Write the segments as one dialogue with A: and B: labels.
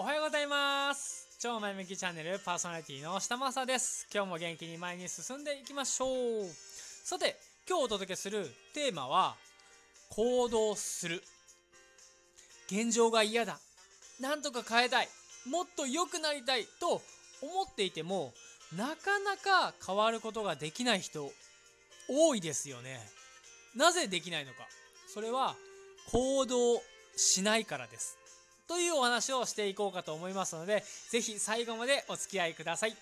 A: おはようございます。超前向きチャンネルパーソナリティの下正です。今日も元気に前に進んでいきましょう。さて今日お届けするテーマは行動する。現状が嫌だ。なんとか変えたい。もっと良くなりたい。と思っていてもなかなか変わることができない人多いですよね。なぜできないのか。それは行動しないからです。というお話をしていこうかと思いますのでぜひ最後までお付き合いください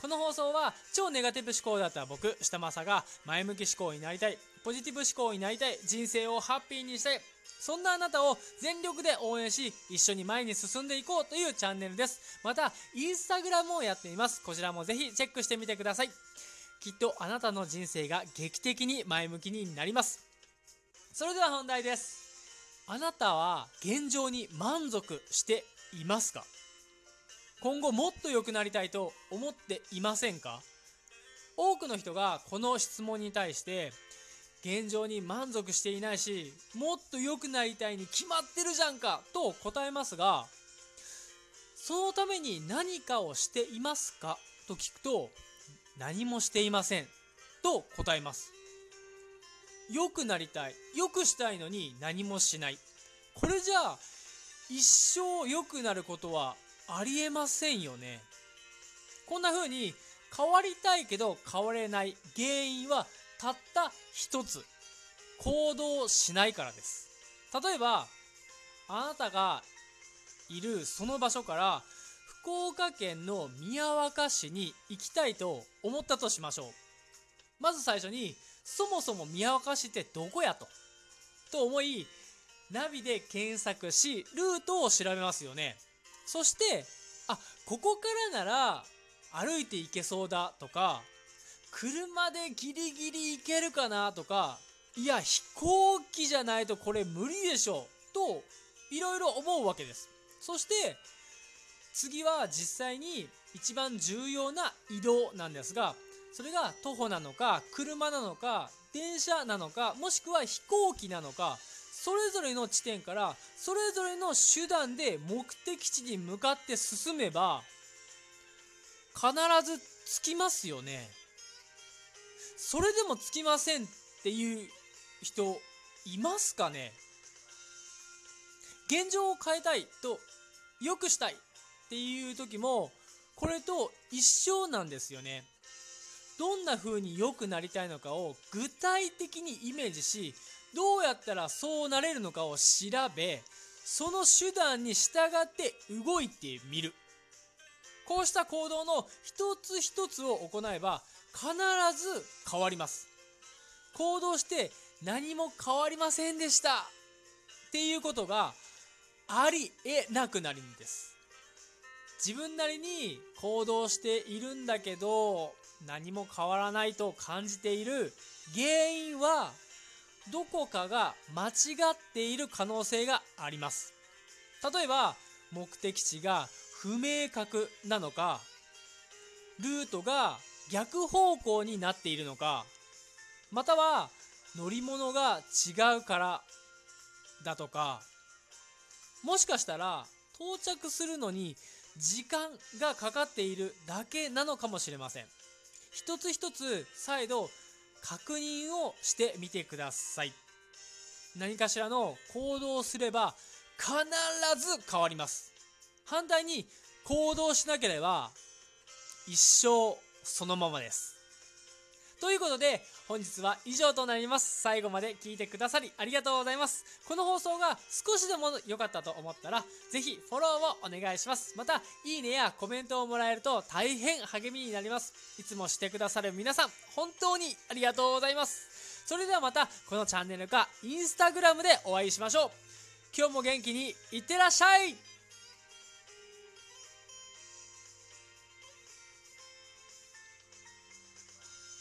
A: この放送は超ネガティブ思考だった僕下正が前向き思考になりたいポジティブ思考になりたい人生をハッピーにしたいそんなあなたを全力で応援し、一緒に前に進んでいこうというチャンネルです。また、インスタグラムをやっています。こちらもぜひチェックしてみてください。きっとあなたの人生が劇的に前向きになります。それでは本題です。あなたは現状に満足していますか？今後もっと良くなりたいと思っていませんか？多くの人がこの質問に対して現状に満足していないしもっと良くなりたいに決まってるじゃんかと答えますがそのために何かをしていますか？と聞くと何もしていませんと答えます。良くなりたい。良くしたいのに何もしない。これじゃあ一生良くなることはありえませんよね。こんな風に変わりたいけど変われない。原因はたった一つ。行動しないからです。例えばあなたがいるその場所から福岡県の宮若市に行きたいと思ったとしましょう。まず最初にそもそも宮若市ってどこやと。と思いナビで検索しルートを調べますよね。そしてあここからなら歩いて行けそうだとか車でギリギリ行けるかなとかいや飛行機じゃないとこれ無理でしょといろいろ思うわけです。そして次は実際に一番重要な移動なんですがそれが徒歩なのか車なのか電車なのかもしくは飛行機なのかそれぞれの地点からそれぞれの手段で目的地に向かって進めば必ず着きますよね。それでも着きませんっていう人いますかね？現状を変えたいと良くしたいっていう時もこれと一緒なんですよね。どんな風に良くなりたいのかを具体的にイメージしどうやったらそうなれるのかを調べその手段に従って動いてみる。こうした行動の一つ一つを行えば必ず変わります。行動して何も変わりませんでしたっていうことがありえなくなるんです。自分なりに行動しているんだけど何も変わらないと感じている原因はどこかが間違っている可能性があります。例えば目的地が不明確なのかルートが逆方向になっているのかまたは乗り物が違うからだとかもしかしたら到着するのに時間がかかっているだけなのかもしれません。一つ一つ再度確認をしてみてください。何かしらの行動をすれば必ず変わります。反対に行動しなければ一生そのままです。ということで本日は以上となります。最後まで聞いてくださりありがとうございます。この放送が少しでも良かったと思ったらぜひフォローをお願いします。またいいねやコメントをもらえると大変励みになります。いつもしてくださる皆さん本当にありがとうございます。それではまたこのチャンネルかインスタグラムでお会いしましょう。今日も元気にいってらっしゃい。